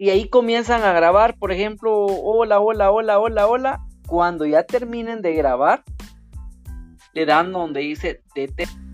y ahí comienzan a grabar, por ejemplo, hola, hola, hola, hola, hola. Cuando ya terminen de grabar, le dan donde dice detectar